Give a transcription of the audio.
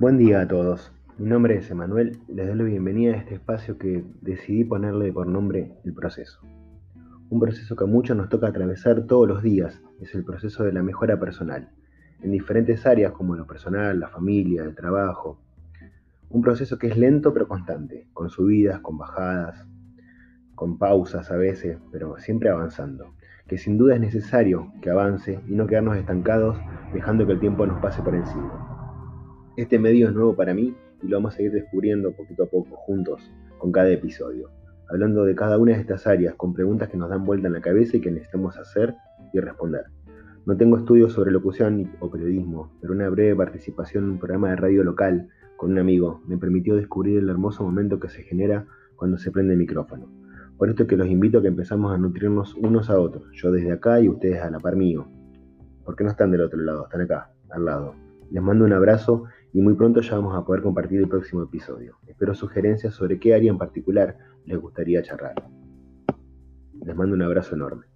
Buen día a todos. Mi nombre es Emanuel les doy la bienvenida a este espacio que decidí ponerle por nombre El Proceso. Un proceso que a muchos nos toca atravesar todos los días es el proceso de la mejora personal, en diferentes áreas como lo personal, la familia, el trabajo. Un proceso que es lento pero constante, con subidas, con bajadas, con pausas a veces, pero siempre avanzando. Que sin duda es necesario que avance y no quedarnos estancados dejando que el tiempo nos pase por encima. Este medio es nuevo para mí y lo vamos a ir descubriendo poquito a poco, juntos, con cada episodio, hablando de cada una de estas áreas, con preguntas que nos dan vuelta en la cabeza y que necesitamos hacer y responder. No tengo estudios sobre locución o periodismo, pero una breve participación en un programa de radio local con un amigo me permitió descubrir el hermoso momento que se genera cuando se prende el micrófono. Por esto es que los invito a que empezamos a nutrirnos unos a otros, yo desde acá y ustedes a la par mío. Porque no están del otro lado, están acá, al lado. Les mando un abrazo y muy pronto ya vamos a poder compartir el próximo episodio. Espero sugerencias sobre qué área en particular les gustaría charlar. Les mando un abrazo enorme.